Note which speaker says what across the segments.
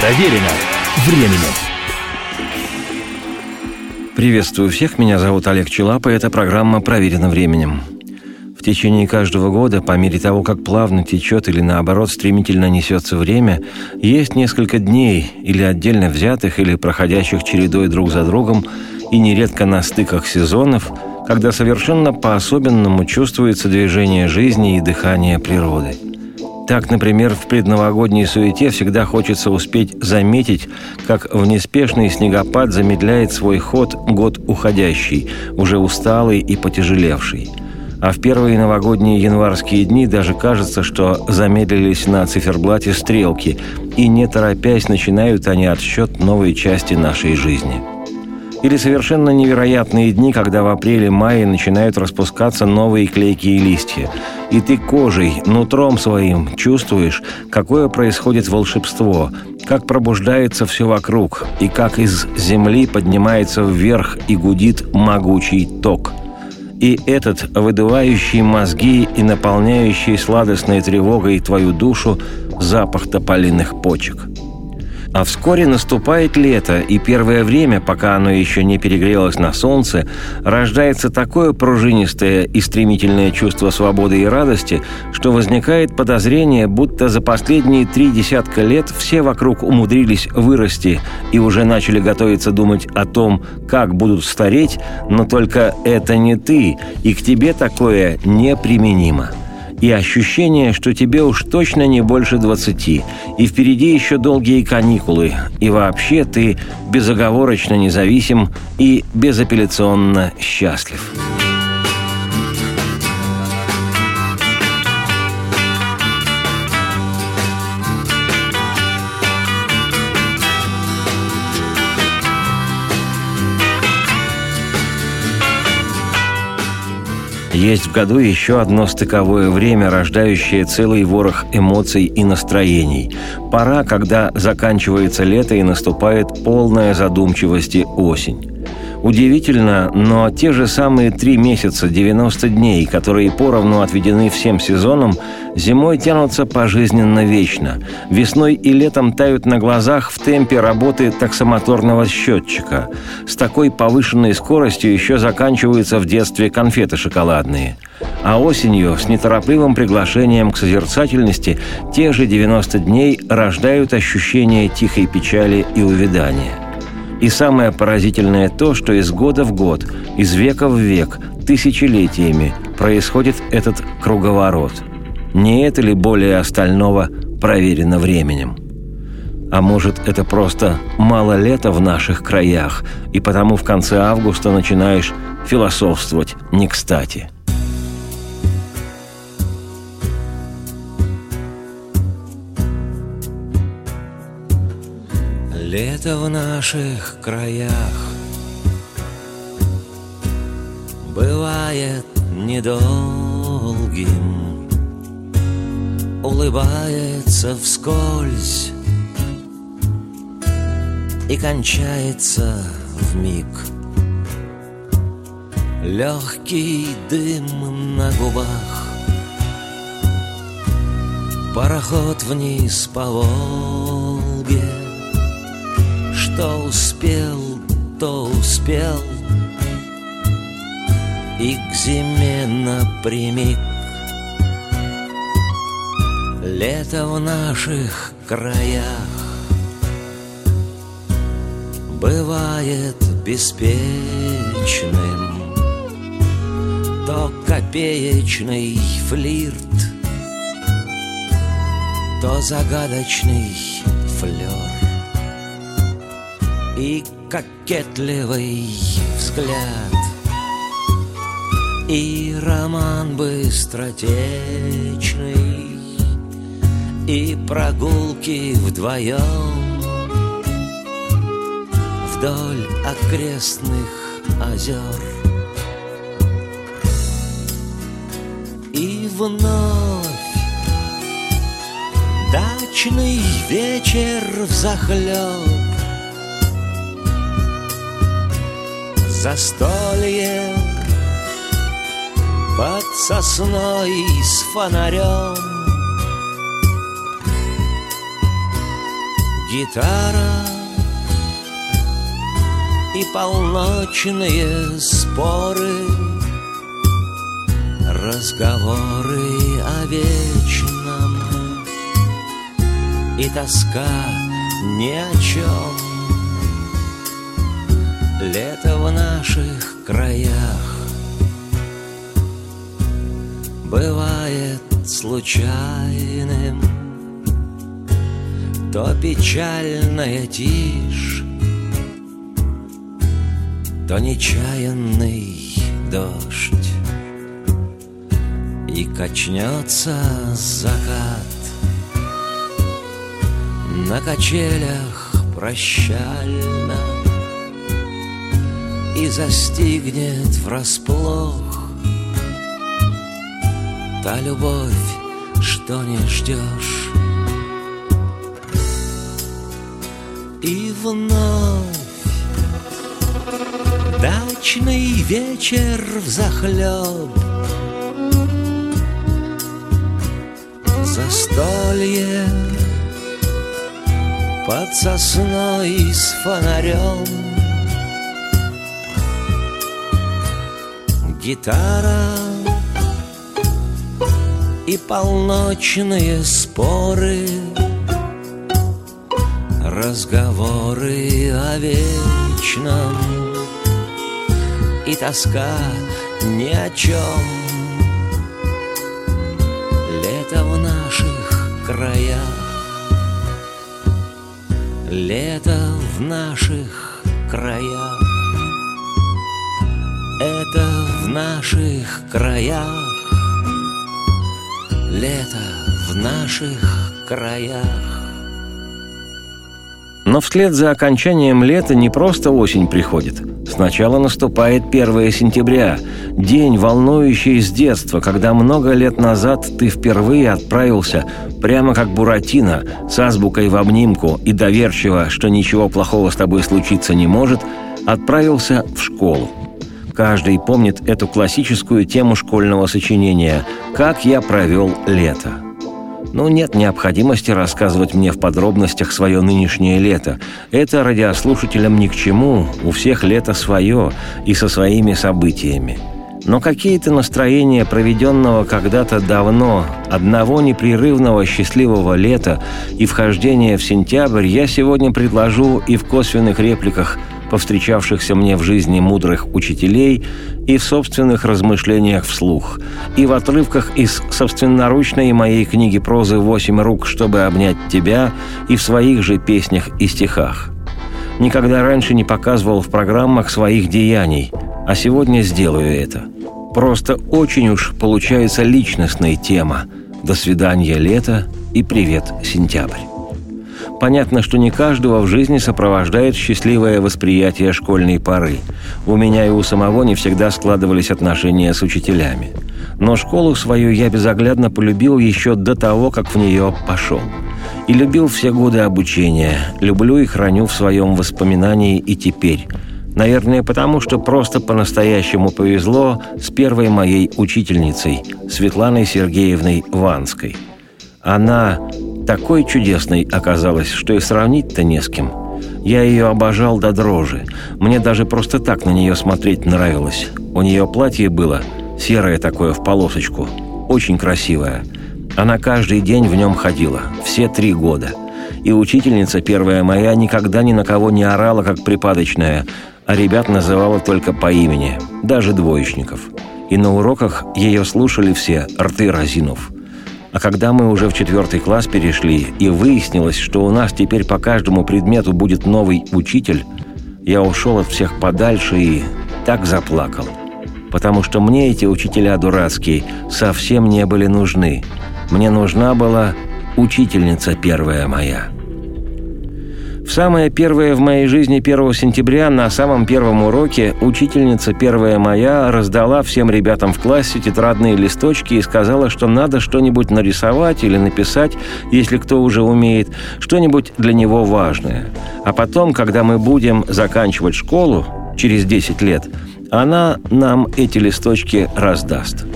Speaker 1: Проверено временем.
Speaker 2: Приветствую всех, меня зовут Олег Челапа, и эта программа «Проверено временем». В течение каждого года, по мере того, как плавно течет или наоборот стремительно несется время, есть несколько дней, или отдельно взятых, или проходящих чередой друг за другом, и нередко на стыках сезонов, когда совершенно по-особенному чувствуется движение жизни и дыхание природы – так, например, в предновогодней суете всегда хочется успеть заметить, как в неспешный снегопад замедляет свой ход год уходящий, уже усталый и потяжелевший. А в первые новогодние январские дни даже кажется, что замедлились на циферблате стрелки, и не торопясь начинают они отсчет новой части нашей жизни – или совершенно невероятные дни, когда в апреле-мае начинают распускаться новые клейкие листья. И ты кожей, нутром своим чувствуешь, какое происходит волшебство, как пробуждается все вокруг, и как из земли поднимается вверх и гудит могучий ток. И этот, выдувающий мозги и наполняющий сладостной тревогой твою душу, запах тополиных почек – а вскоре наступает лето, и первое время, пока оно еще не перегрелось на солнце, рождается такое пружинистое и стремительное чувство свободы и радости, что возникает подозрение, будто за последние три десятка лет все вокруг умудрились вырасти и уже начали готовиться думать о том, как будут стареть, но только это не ты, и к тебе такое неприменимо и ощущение, что тебе уж точно не больше двадцати, и впереди еще долгие каникулы, и вообще ты безоговорочно независим и безапелляционно счастлив. Есть в году еще одно стыковое время, рождающее целый ворох эмоций и настроений. Пора, когда заканчивается лето и наступает полная задумчивости осень. Удивительно, но те же самые три месяца, 90 дней, которые поровну отведены всем сезонам, зимой тянутся пожизненно вечно. Весной и летом тают на глазах в темпе работы таксомоторного счетчика. С такой повышенной скоростью еще заканчиваются в детстве конфеты шоколадные. А осенью с неторопливым приглашением к созерцательности те же 90 дней рождают ощущение тихой печали и увядания – и самое поразительное то, что из года в год, из века в век, тысячелетиями происходит этот круговорот. Не это ли более остального проверено временем? А может, это просто мало лета в наших краях, и потому в конце августа начинаешь философствовать не кстати –
Speaker 3: Лето в наших краях Бывает недолгим Улыбается вскользь И кончается в миг. Легкий дым на губах Пароход вниз по Волге. Что успел, то успел И к зиме напрямик Лето в наших краях. Бывает беспечным. То копеечный флирт То загадочный флер и кокетливый взгляд И роман быстротечный И прогулки вдвоем. Вдоль окрестных озер. И вновь Дачный вечер взахлеб застолье Под сосной с фонарем Гитара и полночные споры Разговоры о вечном И тоска ни о чем Лето в наших краях Бывает случайным То печальная тишь То нечаянный дождь. И качнется закат На качелях прощально И застигнет врасплох Та любовь, что не ждешь И вновь Дачный вечер в захлеб. Застолье под сосной с фонарем. Гитара и полночные споры, разговоры о вечном и тоска ни о чем. Лето в наших краях, лето в наших краях, это в наших краях лето в наших краях.
Speaker 2: Но вслед за окончанием лета не просто осень приходит. Сначала наступает 1 сентября, день, волнующий с детства, когда много лет назад ты впервые отправился, прямо как Буратино, с азбукой в обнимку и доверчиво, что ничего плохого с тобой случиться не может, отправился в школу. Каждый помнит эту классическую тему школьного сочинения «Как я провел лето». Ну, нет необходимости рассказывать мне в подробностях свое нынешнее лето. Это радиослушателям ни к чему, у всех лето свое и со своими событиями. Но какие-то настроения проведенного когда-то давно, одного непрерывного счастливого лета и вхождения в сентябрь я сегодня предложу и в косвенных репликах – повстречавшихся мне в жизни мудрых учителей и в собственных размышлениях вслух, и в отрывках из собственноручной моей книги прозы «Восемь рук, чтобы обнять тебя» и в своих же песнях и стихах. Никогда раньше не показывал в программах своих деяний, а сегодня сделаю это. Просто очень уж получается личностная тема. До свидания, лето и привет, сентябрь. Понятно, что не каждого в жизни сопровождает счастливое восприятие школьной поры. У меня и у самого не всегда складывались отношения с учителями. Но школу свою я безоглядно полюбил еще до того, как в нее пошел. И любил все годы обучения, люблю и храню в своем воспоминании и теперь. Наверное, потому что просто по-настоящему повезло с первой моей учительницей, Светланой Сергеевной Ванской. Она такой чудесной оказалась, что и сравнить-то не с кем. Я ее обожал до дрожи. Мне даже просто так на нее смотреть нравилось. У нее платье было серое такое в полосочку, очень красивое. Она каждый день в нем ходила, все три года. И учительница первая моя никогда ни на кого не орала, как припадочная, а ребят называла только по имени, даже двоечников. И на уроках ее слушали все, рты разинув – а когда мы уже в четвертый класс перешли, и выяснилось, что у нас теперь по каждому предмету будет новый учитель, я ушел от всех подальше и так заплакал. Потому что мне эти учителя дурацкие совсем не были нужны. Мне нужна была учительница первая моя». Самое первое в моей жизни 1 сентября на самом первом уроке учительница первая моя раздала всем ребятам в классе тетрадные листочки и сказала, что надо что-нибудь нарисовать или написать, если кто уже умеет, что-нибудь для него важное. А потом, когда мы будем заканчивать школу, через 10 лет, она нам эти листочки раздаст.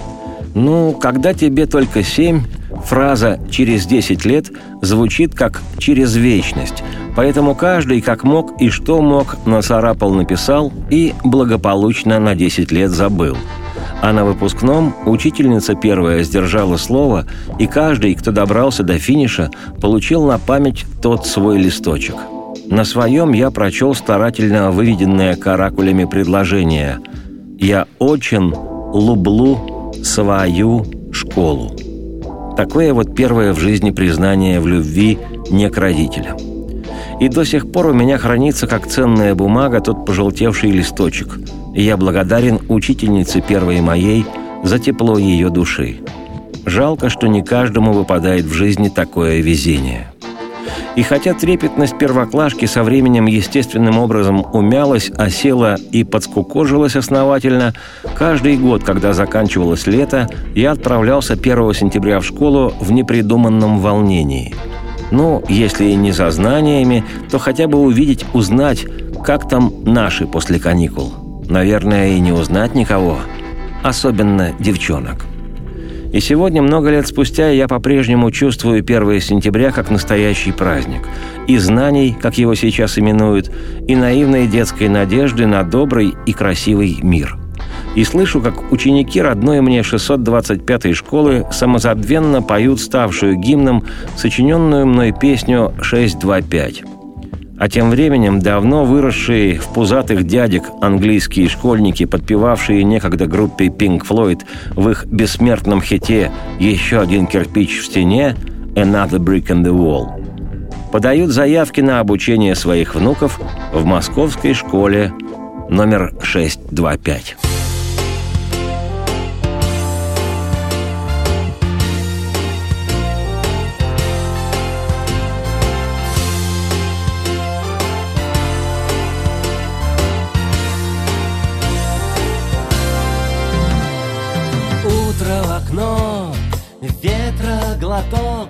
Speaker 2: Ну, когда тебе только семь, Фраза «через 10 лет» звучит как «через вечность», поэтому каждый как мог и что мог нацарапал, написал и благополучно на 10 лет забыл. А на выпускном учительница первая сдержала слово, и каждый, кто добрался до финиша, получил на память тот свой листочек. На своем я прочел старательно выведенное каракулями предложение «Я очень люблю свою школу». Такое вот первое в жизни признание в любви не к родителям. И до сих пор у меня хранится как ценная бумага тот пожелтевший листочек. И я благодарен учительнице первой моей за тепло ее души. Жалко, что не каждому выпадает в жизни такое везение. И хотя трепетность первоклашки со временем естественным образом умялась, осела и подскукожилась основательно, каждый год, когда заканчивалось лето, я отправлялся 1 сентября в школу в непридуманном волнении. Ну, если и не за знаниями, то хотя бы увидеть, узнать, как там наши после каникул. Наверное, и не узнать никого, особенно девчонок. И сегодня, много лет спустя, я по-прежнему чувствую 1 сентября как настоящий праздник. И знаний, как его сейчас именуют, и наивной детской надежды на добрый и красивый мир. И слышу, как ученики родной мне 625-й школы самозабвенно поют ставшую гимном сочиненную мной песню «625». А тем временем давно выросшие в пузатых дядек английские школьники, подпевавшие некогда группе Pink Floyd в их бессмертном хите «Еще один кирпич в стене» «Another brick in the wall», подают заявки на обучение своих внуков в московской школе номер 625.
Speaker 3: Глоток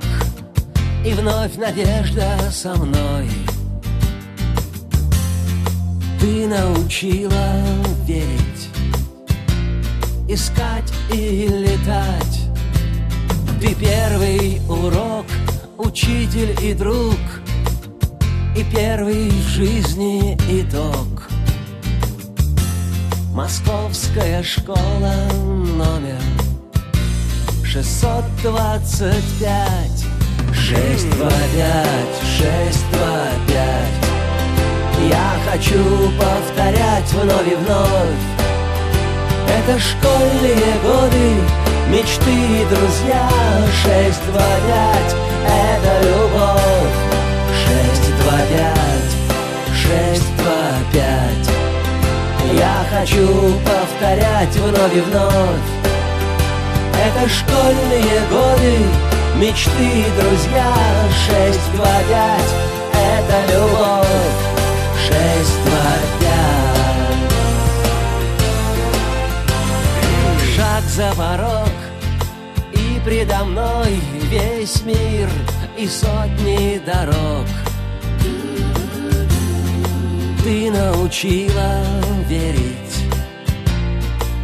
Speaker 3: И вновь надежда со мной. Ты научила верить Искать и летать. Ты первый урок, учитель и друг И первый в жизни итог. Московская школа номер шестьсот двадцать пять. Шесть, два, пять, шесть, два, пять. Я хочу повторять вновь и вновь. Это школьные годы, мечты и друзья. Шесть, два, пять, это любовь. Шесть, два, пять, шесть, два, пять. Я хочу повторять вновь и вновь это школьные годы, мечты друзья Шесть, два, пять, это любовь Шесть, два, пять Шаг за порог И предо мной весь мир И сотни дорог. Ты научила верить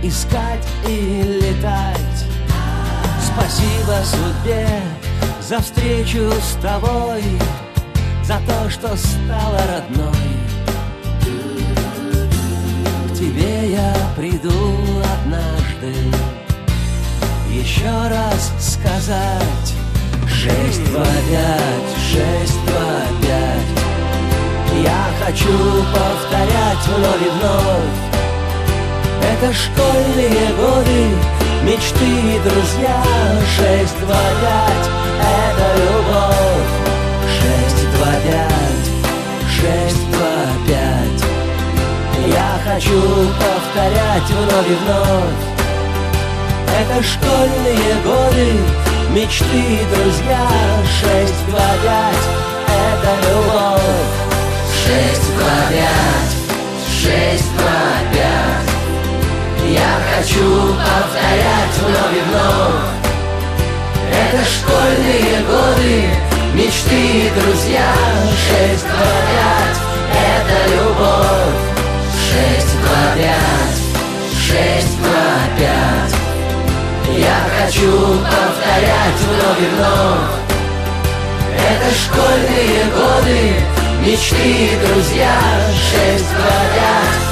Speaker 3: Искать и летать Спасибо судьбе за встречу с тобой, За то, что стала родной. К тебе я приду однажды, Еще раз сказать Шесть, два, пять, шесть, два, пять Я хочу повторять вновь и вновь. Это школьные годы Мечты и друзья Шесть, два, пять Это любовь. Шесть, два, пять Шесть, два, пять Я хочу повторять вновь и вновь. Это школьные годы Мечты и друзья. Шесть, два, пять Это любовь. Шесть, два, пять Шесть, два, пять я хочу повторять вновь и вновь. Это школьные годы, мечты и друзья. Шесть, пять, это любовь. Шесть, пять, шесть, пять Я хочу повторять вновь и вновь. Это школьные годы, мечты и друзья. Шесть, два,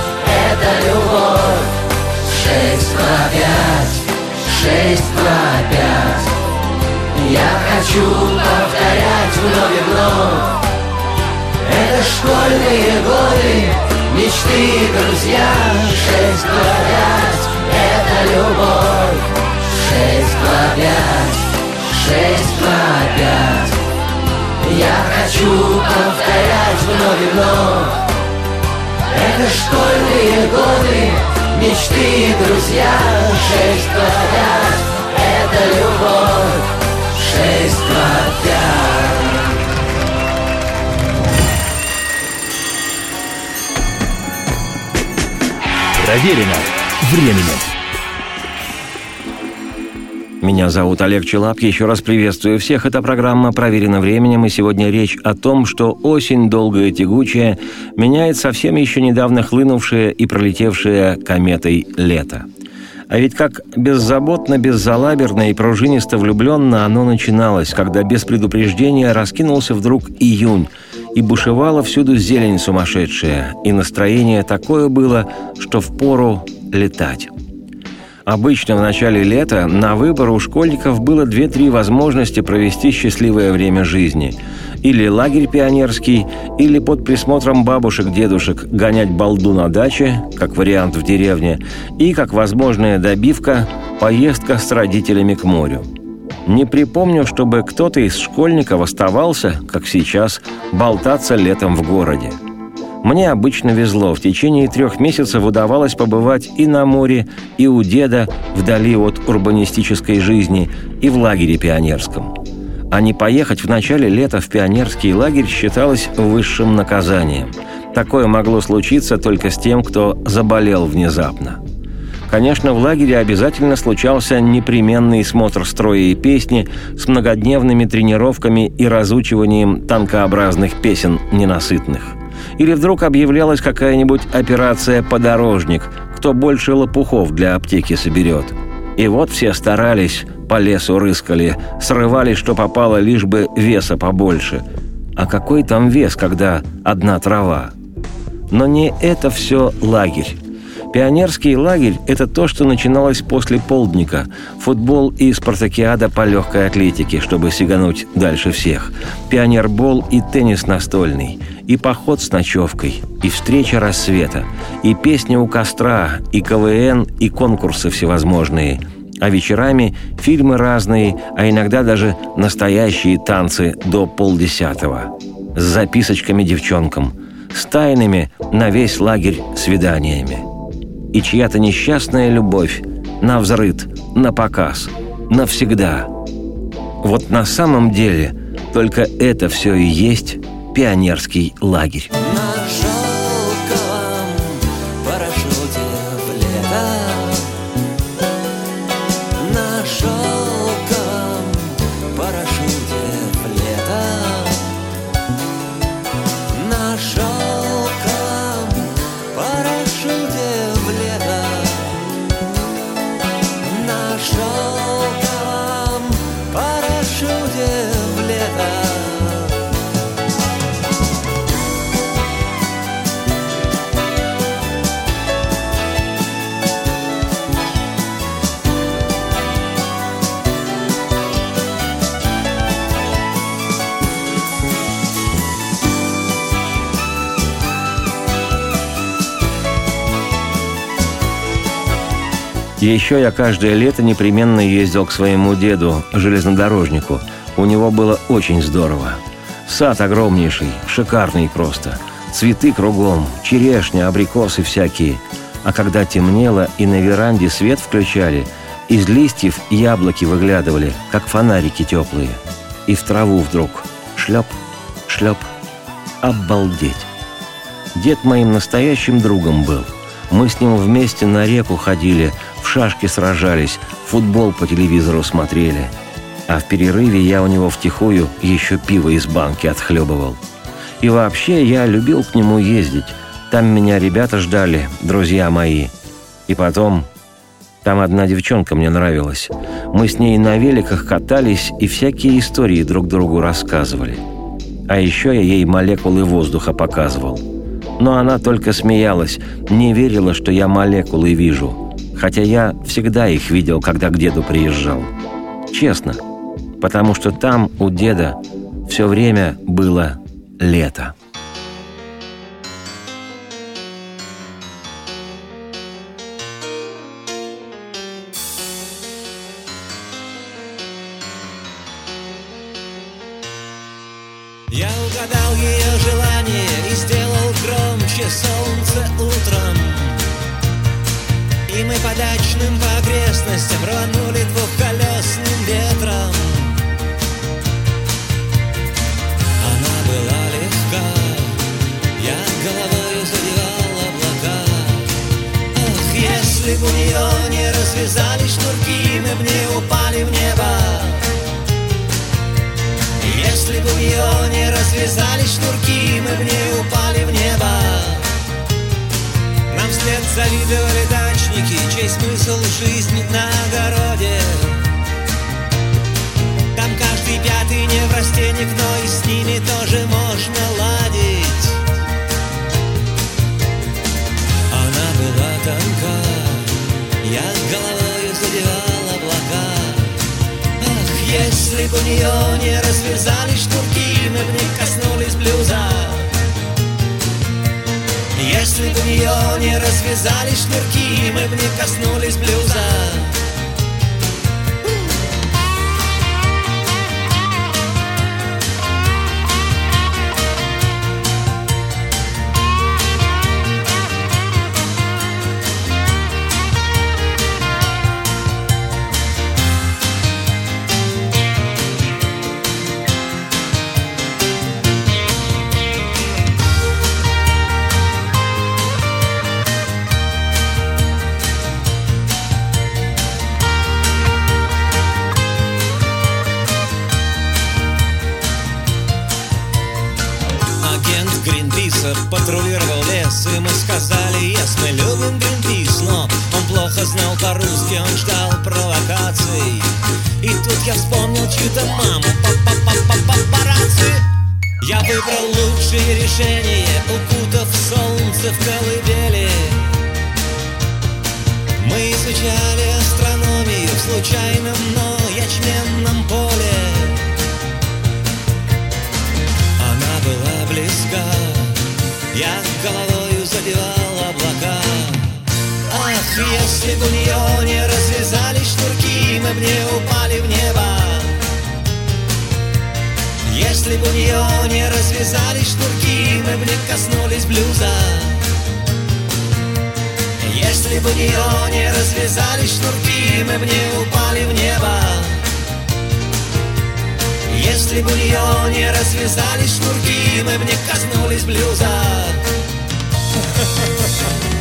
Speaker 3: хочу повторять вновь и вновь Это школьные годы, мечты друзья. Шесть, два, пять, это любовь. Шесть, два, пять, шесть, два, пять. Я хочу повторять вновь и вновь Это школьные годы, мечты друзья. Шесть, два, пять, это любовь Пять
Speaker 1: Проверено временем.
Speaker 2: Меня зовут Олег Челап. Еще раз приветствую всех. Эта программа проверена временем, и сегодня речь о том, что осень долгая и тягучая меняет совсем еще недавно хлынувшее и пролетевшее кометой лето. А ведь как беззаботно, беззалаберно и пружинисто влюбленно оно начиналось, когда без предупреждения раскинулся вдруг июнь, и бушевала всюду зелень сумасшедшая, и настроение такое было, что впору летать. Обычно в начале лета на выбор у школьников было две-три возможности провести счастливое время жизни. Или лагерь пионерский, или под присмотром бабушек-дедушек гонять балду на даче, как вариант в деревне, и, как возможная добивка, поездка с родителями к морю. Не припомню, чтобы кто-то из школьников оставался, как сейчас, болтаться летом в городе. Мне обычно везло. В течение трех месяцев удавалось побывать и на море, и у деда, вдали от урбанистической жизни, и в лагере пионерском. А не поехать в начале лета в пионерский лагерь считалось высшим наказанием. Такое могло случиться только с тем, кто заболел внезапно. Конечно, в лагере обязательно случался непременный смотр строя и песни с многодневными тренировками и разучиванием танкообразных песен ненасытных. Или вдруг объявлялась какая-нибудь операция «Подорожник», кто больше лопухов для аптеки соберет. И вот все старались, по лесу рыскали, срывали, что попало, лишь бы веса побольше. А какой там вес, когда одна трава? Но не это все лагерь. Пионерский лагерь – это то, что начиналось после полдника. Футбол и спартакиада по легкой атлетике, чтобы сигануть дальше всех. Пионербол и теннис настольный. И поход с ночевкой. И встреча рассвета. И песня у костра. И КВН, и конкурсы всевозможные. А вечерами фильмы разные, а иногда даже настоящие танцы до полдесятого. С записочками девчонкам. С тайными на весь лагерь свиданиями и чья-то несчастная любовь на взрыт, на показ, навсегда. Вот на самом деле только это все и есть пионерский лагерь. Еще я каждое лето непременно ездил к своему деду, железнодорожнику. У него было очень здорово. Сад огромнейший, шикарный просто. Цветы кругом, черешня, абрикосы всякие. А когда темнело и на веранде свет включали, из листьев яблоки выглядывали, как фонарики теплые. И в траву вдруг шлеп, шлеп. Обалдеть! Дед моим настоящим другом был. Мы с ним вместе на реку ходили – в шашки сражались, футбол по телевизору смотрели. А в перерыве я у него втихую еще пиво из банки отхлебывал. И вообще я любил к нему ездить. Там меня ребята ждали, друзья мои. И потом... Там одна девчонка мне нравилась. Мы с ней на великах катались и всякие истории друг другу рассказывали. А еще я ей молекулы воздуха показывал. Но она только смеялась, не верила, что я молекулы вижу. Хотя я всегда их видел, когда к деду приезжал. Честно. Потому что там, у деда, все время было лето.
Speaker 3: Жизни на огороде. Там каждый пятый не в растениях, но и с ними тоже можно ладить. Она была тонка, я головою задевал облака. Ах, если бы у нее не развязались шнурки, мы бы не коснулись Если у нее не развязались шнурки, мы бы не коснулись блюза. Случайном, но ячменном поле. Она была близка, я головою задевал облака. Ах, если бы у нее не развязались шнурки, мы бы не упали в небо. Если бы у нее не развязались шнурки, мы бы не коснулись блюза. Если бы у нее не развязались шнурки, мы бы не упали в небо. Если бы у нее не развязались шнурки, мы бы не коснулись блюза.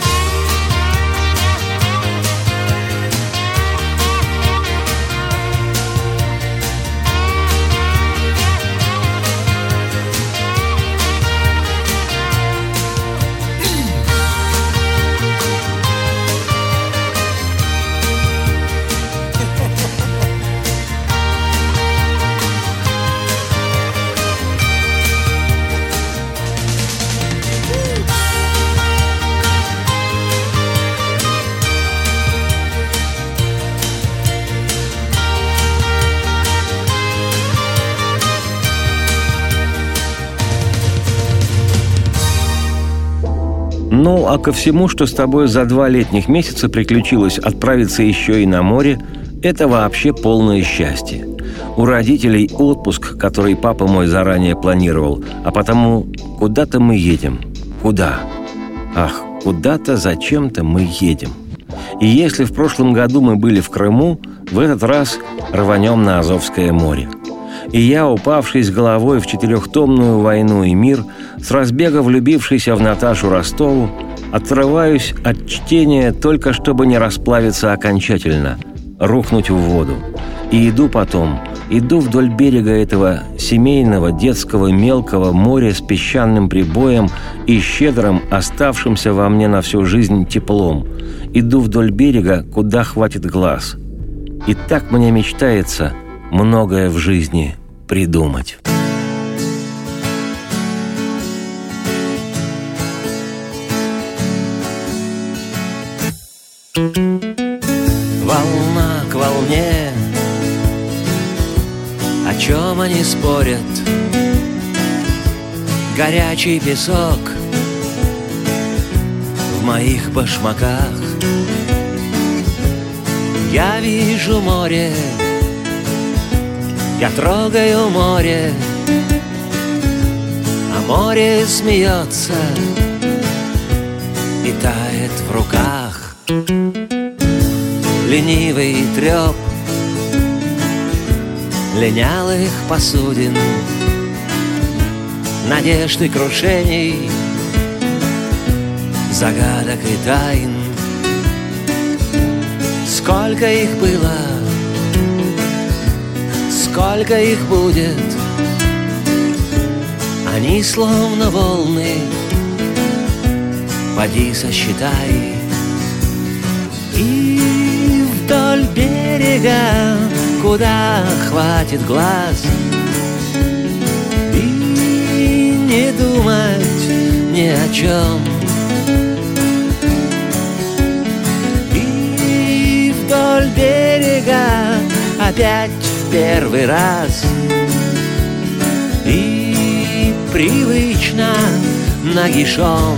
Speaker 2: Ну, а ко всему, что с тобой за два летних месяца приключилось отправиться еще и на море, это вообще полное счастье. У родителей отпуск, который папа мой заранее планировал, а потому куда-то мы едем. Куда? Ах, куда-то зачем-то мы едем. И если в прошлом году мы были в Крыму, в этот раз рванем на Азовское море. И я, упавший с головой в четырехтомную войну и мир, с разбега влюбившийся в Наташу Ростову, отрываюсь от чтения только чтобы не расплавиться окончательно, рухнуть в воду. И иду потом, Иду вдоль берега этого семейного, детского, мелкого моря с песчаным прибоем и щедрым, оставшимся во мне на всю жизнь теплом. Иду вдоль берега, куда хватит глаз. И так мне мечтается многое в жизни придумать.
Speaker 3: Волна к волне. О чем они спорят? Горячий песок В моих башмаках. Я вижу море Я трогаю море А море смеется И тает в руках ленивый треп Линялых посудин Надежд и крушений Загадок и тайн. Сколько их было Сколько их будет Они словно волны Поди сосчитай и вдоль берега, куда хватит глаз. И не думать ни о чем И вдоль берега опять в первый раз. И привычно нагишом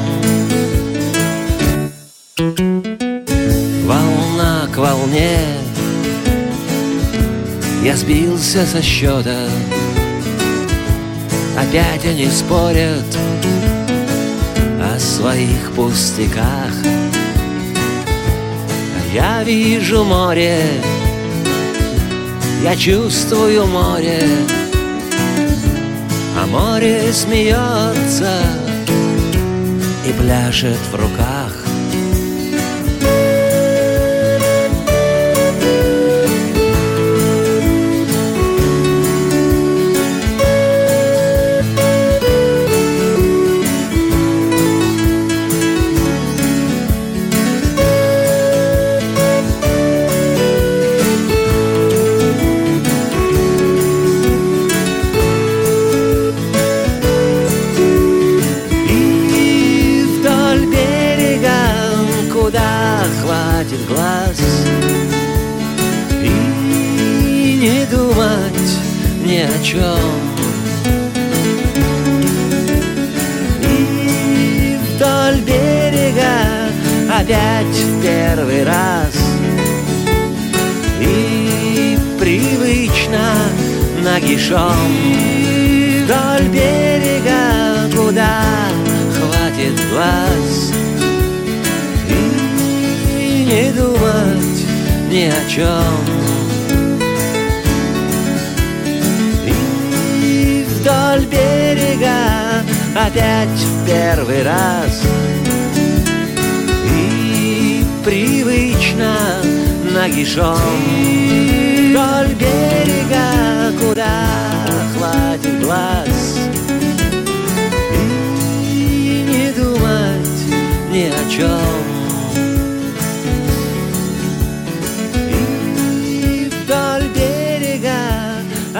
Speaker 3: Я сбился со счета. Опять они спорят О своих пустяках. Я вижу море Я чувствую море А море смеется И пляшет в руках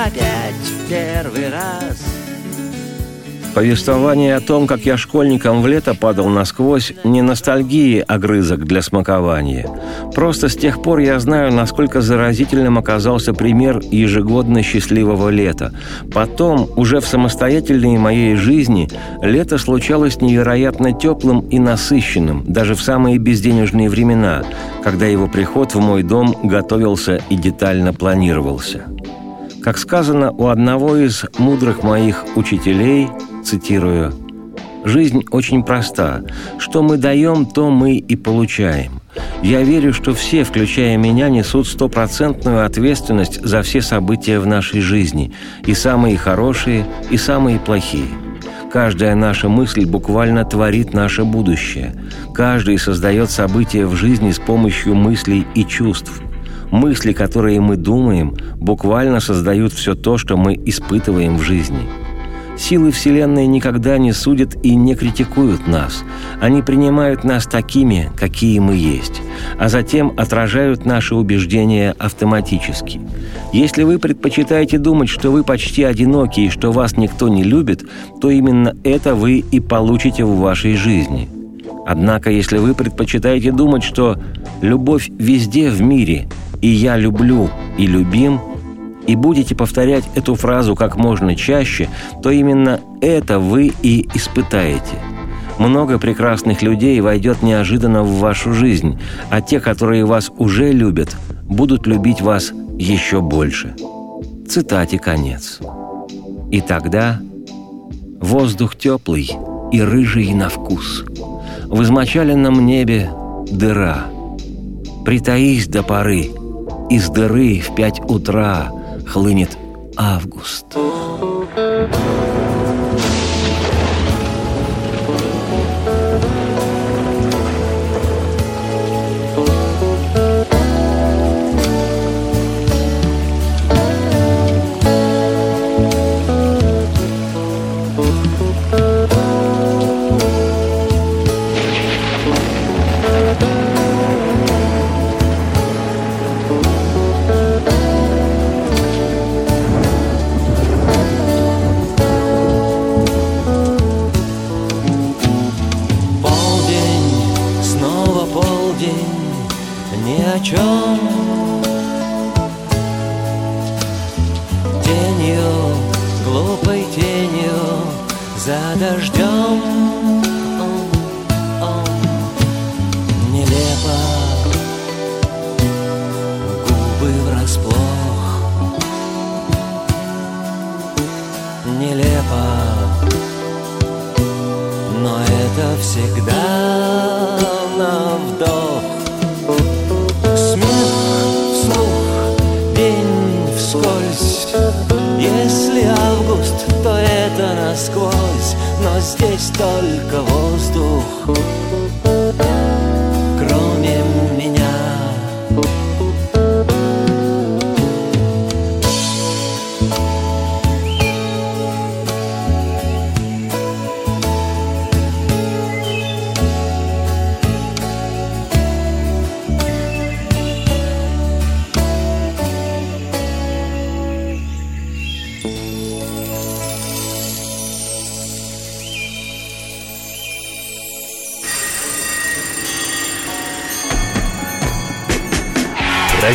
Speaker 3: опять в первый раз
Speaker 2: Повествование о том, как я школьником в лето падал насквозь, не ностальгии огрызок для смакования. Просто с тех пор я знаю, насколько заразительным оказался пример ежегодно счастливого лета. Потом, уже в самостоятельной моей жизни, лето случалось невероятно теплым и насыщенным, даже в самые безденежные времена, когда его приход в мой дом готовился и детально планировался. Как сказано у одного из мудрых моих учителей, цитирую, «Жизнь очень проста. Что мы даем, то мы и получаем. Я верю, что все, включая меня, несут стопроцентную ответственность за все события в нашей жизни, и самые хорошие, и самые плохие. Каждая наша мысль буквально творит наше будущее. Каждый создает события в жизни с помощью мыслей и чувств. Мысли, которые мы думаем, буквально создают все то, что мы испытываем в жизни – Силы Вселенной никогда не судят и не критикуют нас. Они принимают нас такими, какие мы есть, а затем отражают наши убеждения автоматически. Если вы предпочитаете думать, что вы почти одиноки и что вас никто не любит, то именно это вы и получите в вашей жизни. Однако, если вы предпочитаете думать, что любовь везде в мире, и я люблю и любим – и будете повторять эту фразу как можно чаще, то именно это вы и испытаете. Много прекрасных людей войдет неожиданно в вашу жизнь, а те, которые вас уже любят, будут любить вас еще больше. Цитате конец. И тогда воздух теплый и рыжий на вкус. В измочаленном небе дыра. Притаись до поры, из дыры в пять утра хлынет август. нелепо Но это всегда на вдох. Смех вслух, день вскользь. Если август, то это насквозь Но здесь только вот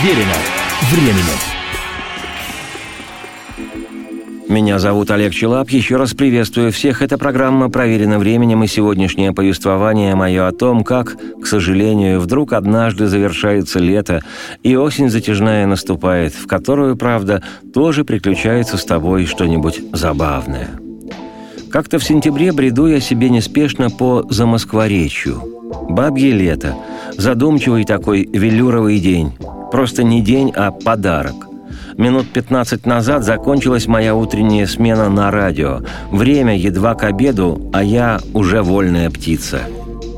Speaker 1: Проверено временем.
Speaker 2: Меня зовут Олег Челап. Еще раз приветствую всех. Эта программа проверена временем, и сегодняшнее повествование мое о том, как, к сожалению, вдруг однажды завершается лето, и осень затяжная наступает, в которую, правда, тоже приключается с тобой что-нибудь забавное. Как-то в сентябре бреду я себе неспешно по Замоскворечью. Бабье лето. Задумчивый такой велюровый день. Просто не день, а подарок. Минут 15 назад закончилась моя утренняя смена на радио. Время едва к обеду, а я уже вольная птица.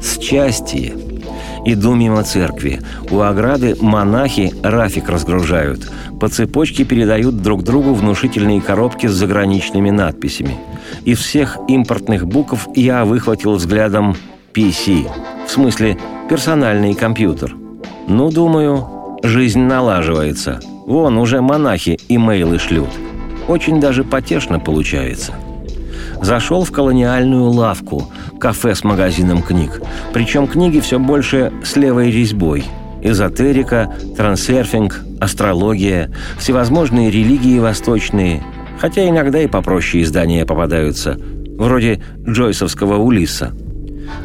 Speaker 2: Счастье. Иду мимо церкви. У ограды монахи рафик разгружают. По цепочке передают друг другу внушительные коробки с заграничными надписями. Из всех импортных букв я выхватил взглядом PC. В смысле, персональный компьютер. Ну, думаю, Жизнь налаживается. Вон уже монахи имейлы шлют. Очень даже потешно получается. Зашел в колониальную лавку, кафе с магазином книг. Причем книги все больше с левой резьбой. Эзотерика, трансерфинг, астрология, всевозможные религии восточные. Хотя иногда и попроще издания попадаются. Вроде Джойсовского Улиса –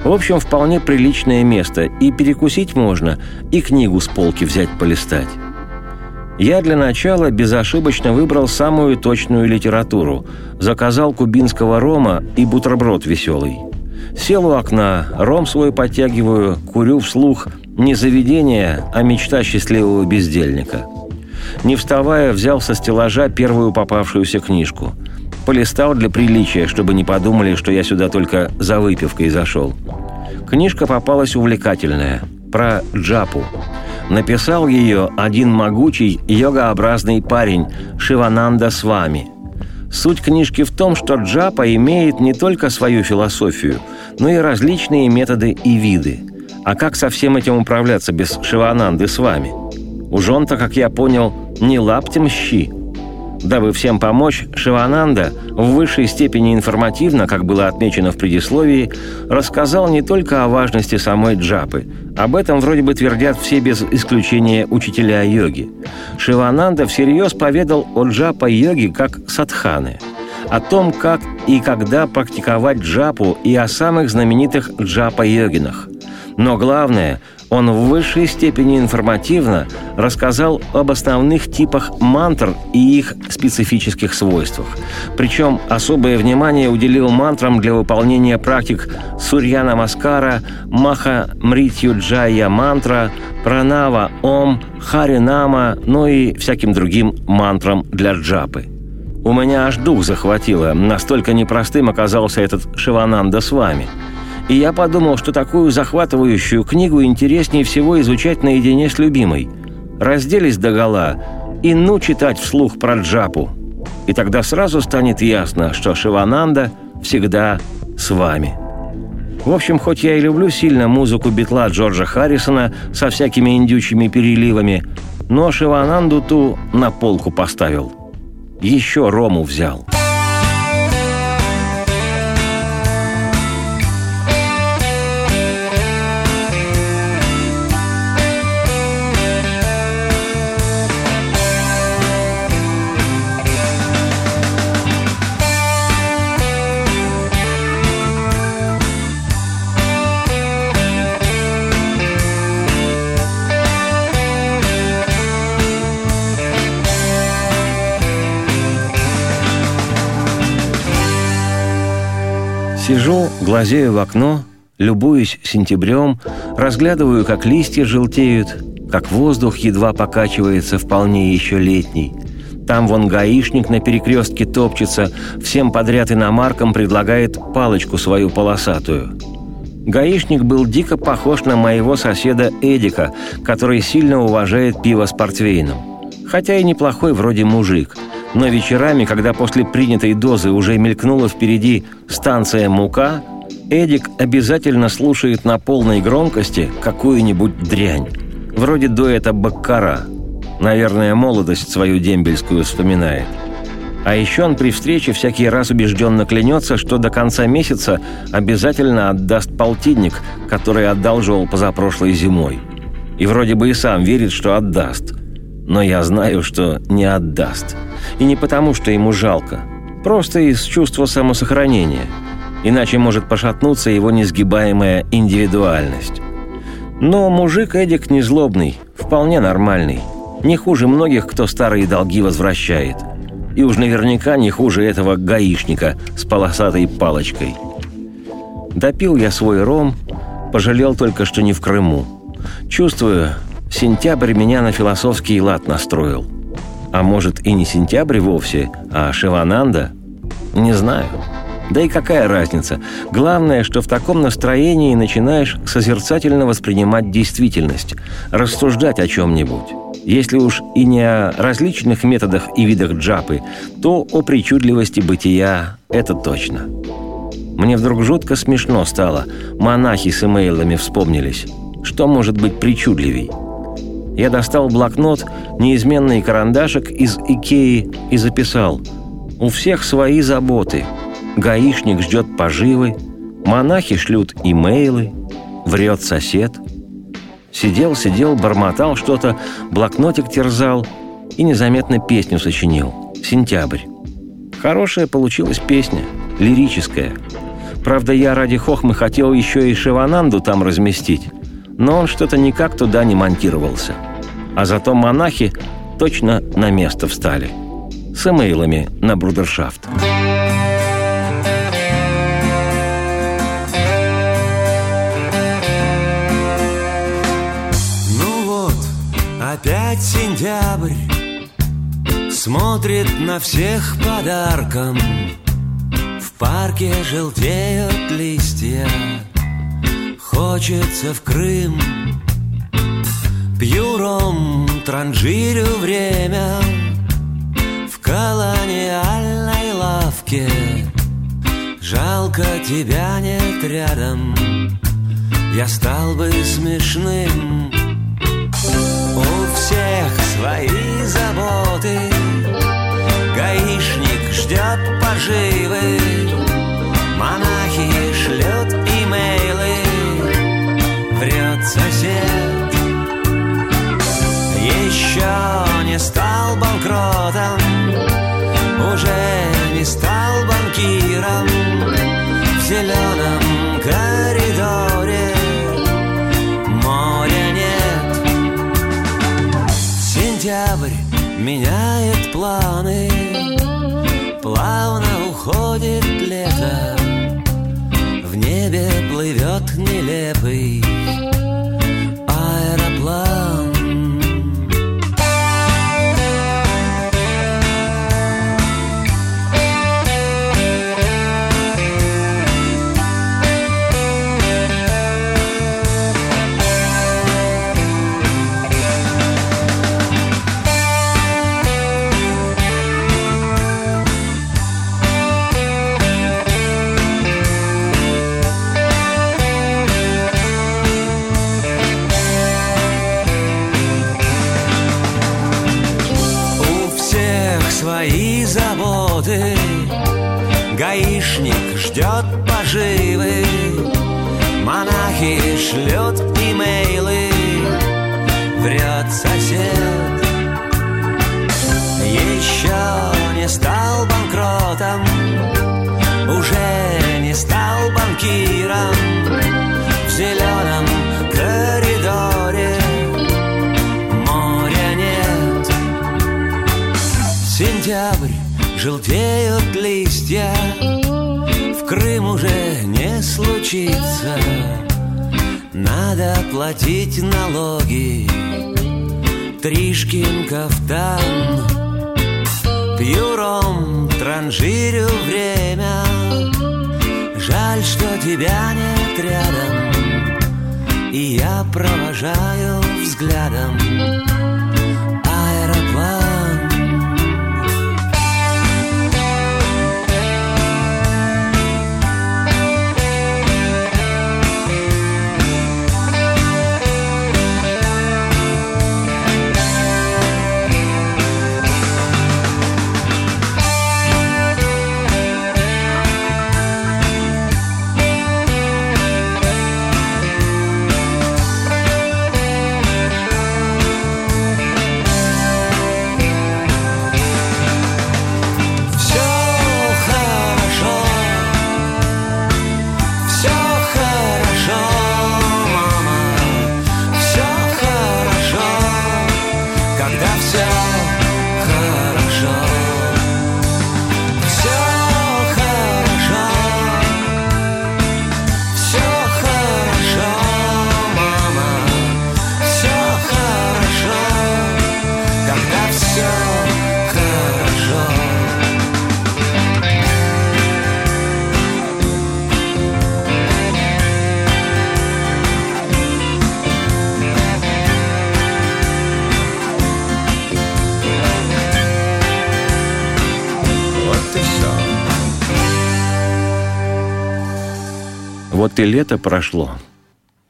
Speaker 2: в общем, вполне приличное место, и перекусить можно, и книгу с полки взять полистать. Я для начала безошибочно выбрал самую точную литературу. Заказал кубинского рома и бутерброд веселый. Сел у окна, ром свой подтягиваю, курю вслух. Не заведение, а мечта счастливого бездельника. Не вставая, взял со стеллажа первую попавшуюся книжку – Полистал для приличия, чтобы не подумали, что я сюда только за выпивкой зашел. Книжка попалась увлекательная. Про Джапу. Написал ее один могучий йогообразный парень Шивананда Свами. Суть книжки в том, что джапа имеет не только свою философию, но и различные методы и виды. А как со всем этим управляться без Шивананды с вами? Уж он-то, как я понял, не лаптем щи – Дабы всем помочь, Шивананда в высшей степени информативно, как было отмечено в предисловии, рассказал не только о важности самой джапы. Об этом вроде бы твердят все без исключения учителя йоги. Шивананда всерьез поведал о джапа-йоге как садханы – о том, как и когда практиковать джапу и о самых знаменитых джапа-йогинах. Но главное, он в высшей степени информативно рассказал об основных типах мантр и их специфических свойствах. Причем особое внимание уделил мантрам для выполнения практик Сурьяна Маскара, Маха Мритью Джая мантра, Пранава Ом, Харинама, ну и всяким другим мантрам для джапы. У меня аж дух захватило, настолько непростым оказался этот Шивананда с вами – и я подумал, что такую захватывающую книгу интереснее всего изучать наедине с любимой. Разделись догола и ну читать вслух про Джапу. И тогда сразу станет ясно, что Шивананда всегда с вами. В общем, хоть я и люблю сильно музыку битла Джорджа Харрисона со всякими индючими переливами, но Шивананду ту на полку поставил. Еще рому взял. Глазею в окно, любуюсь сентябрем, разглядываю, как листья желтеют, как воздух едва покачивается, вполне еще летний. Там вон гаишник на перекрестке топчется, всем подряд иномаркам предлагает палочку свою полосатую. Гаишник был дико похож на моего соседа Эдика, который сильно уважает пиво с портвейном. Хотя и неплохой вроде мужик – но вечерами, когда после принятой дозы уже мелькнула впереди станция «Мука», Эдик обязательно слушает на полной громкости какую-нибудь дрянь. Вроде дуэта «Баккара». Наверное, молодость свою дембельскую вспоминает. А еще он при встрече всякий раз убежденно клянется, что до конца месяца обязательно отдаст полтинник, который одалживал позапрошлой зимой. И вроде бы и сам верит, что отдаст. Но я знаю, что не отдаст. И не потому, что ему жалко. Просто из чувства самосохранения. Иначе может пошатнуться его несгибаемая индивидуальность. Но мужик Эдик не злобный, вполне нормальный. Не хуже многих, кто старые долги возвращает. И уж наверняка не хуже этого гаишника с полосатой палочкой. Допил я свой ром, пожалел только, что не в Крыму. Чувствую, сентябрь меня на философский лад настроил – а может и не сентябрь вовсе, а Шивананда? Не знаю. Да и какая разница? Главное, что в таком настроении начинаешь созерцательно воспринимать действительность, рассуждать о чем-нибудь. Если уж и не о различных методах и видах джапы, то о причудливости бытия – это точно. Мне вдруг жутко смешно стало. Монахи с имейлами вспомнились. Что может быть причудливей? Я достал блокнот, неизменный карандашик из Икеи и записал. У всех свои заботы. Гаишник ждет поживы, монахи шлют имейлы, врет сосед. Сидел, сидел, бормотал что-то, блокнотик терзал и незаметно песню сочинил. «Сентябрь». Хорошая получилась песня, лирическая. Правда, я ради хохмы хотел еще и Шивананду там разместить но он что-то никак туда не монтировался. А зато монахи точно на место встали. С имейлами на брудершафт.
Speaker 3: Ну опять сентябрь Смотрит на всех подарком. В парке желтеют листья Хочется в Крым. Пью ром, транжирю время В колониальной лавке. Жалко тебя нет рядом Я стал бы смешным всех свои заботы. Гаишник ждет поживы. Монахи шлют имейлы. Врет сосед. Еще не стал банкротом. Уже не стал банкиром. В зеленом меняет планы. Плавно уходит лето. В небе плывет нелепый и
Speaker 2: лето прошло.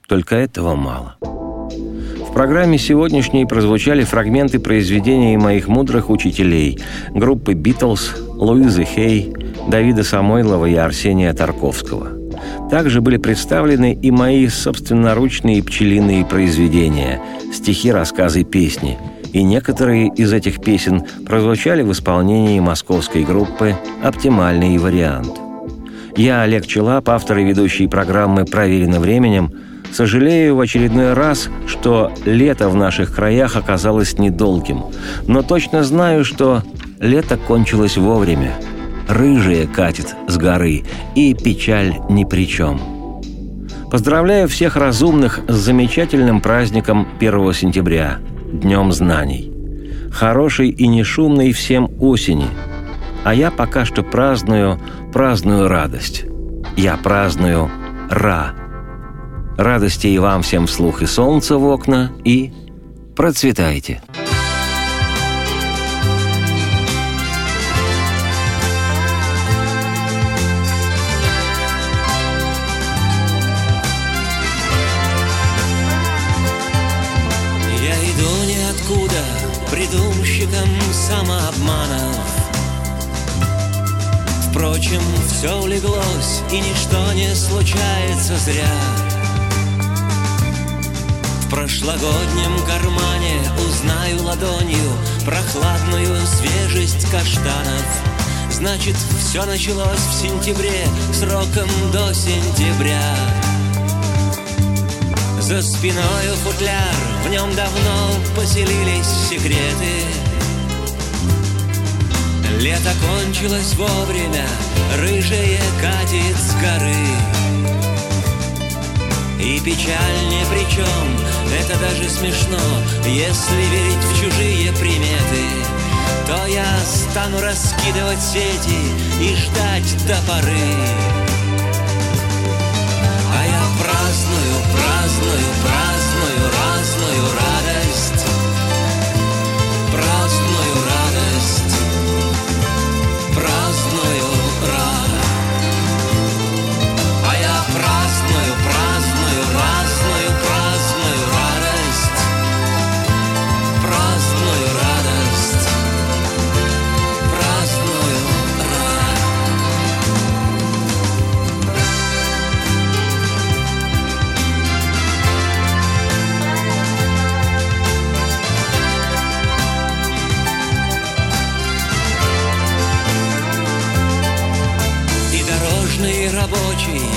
Speaker 2: Только этого мало. В программе сегодняшней прозвучали фрагменты произведений моих мудрых учителей группы «Битлз», Луизы Хей, Давида Самойлова и Арсения Тарковского. Также были представлены и мои собственноручные пчелиные произведения, стихи, рассказы, песни. И некоторые из этих песен прозвучали в исполнении московской группы «Оптимальный вариант». Я, Олег Челап, автор и ведущий программы «Проверено временем», сожалею в очередной раз, что лето в наших краях оказалось недолгим, но точно знаю, что лето кончилось вовремя. Рыжая катит с горы, и печаль ни при чем. Поздравляю всех разумных с замечательным праздником 1 сентября, Днем знаний. Хорошей и не шумной всем осени – а я пока что праздную, праздную радость. Я праздную Ра. Радости и вам всем вслух и солнце в окна, и Процветайте!
Speaker 3: Я иду ниоткуда придумщиком самообманов Впрочем, все улеглось, и ничто не случается зря. В прошлогоднем кармане узнаю ладонью Прохладную свежесть каштанов. Значит, все началось в сентябре, сроком до сентября. За спиною футляр, в нем давно поселились секреты. Лето кончилось вовремя, рыжее катит с горы. И печаль ни при чем, это даже смешно, если верить в чужие приметы. То я стану раскидывать сети и ждать до поры. А я праздную, праздную, праздную разную радость.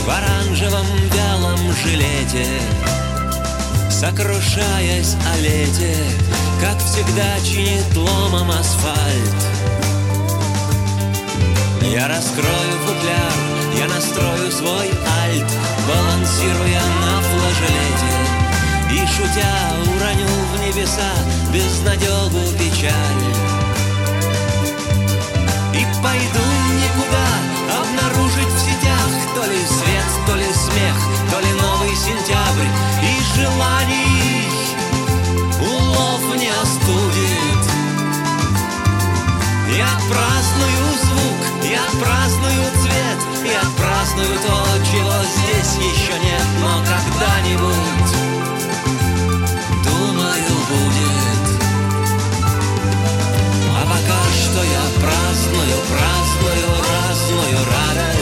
Speaker 3: В оранжевом вялом жилете Сокрушаясь о лете, как всегда чинит ломом асфальт. Я раскрою футляр, я настрою свой альт Балансируя на флажолете И шутя уроню в небеса безнадегу печаль. И пойду сентябрь и желаний улов не остудит. Я праздную звук, я праздную цвет, я праздную то, чего здесь еще нет, но когда-нибудь, думаю, будет. А пока что я праздную, праздную, разную радость.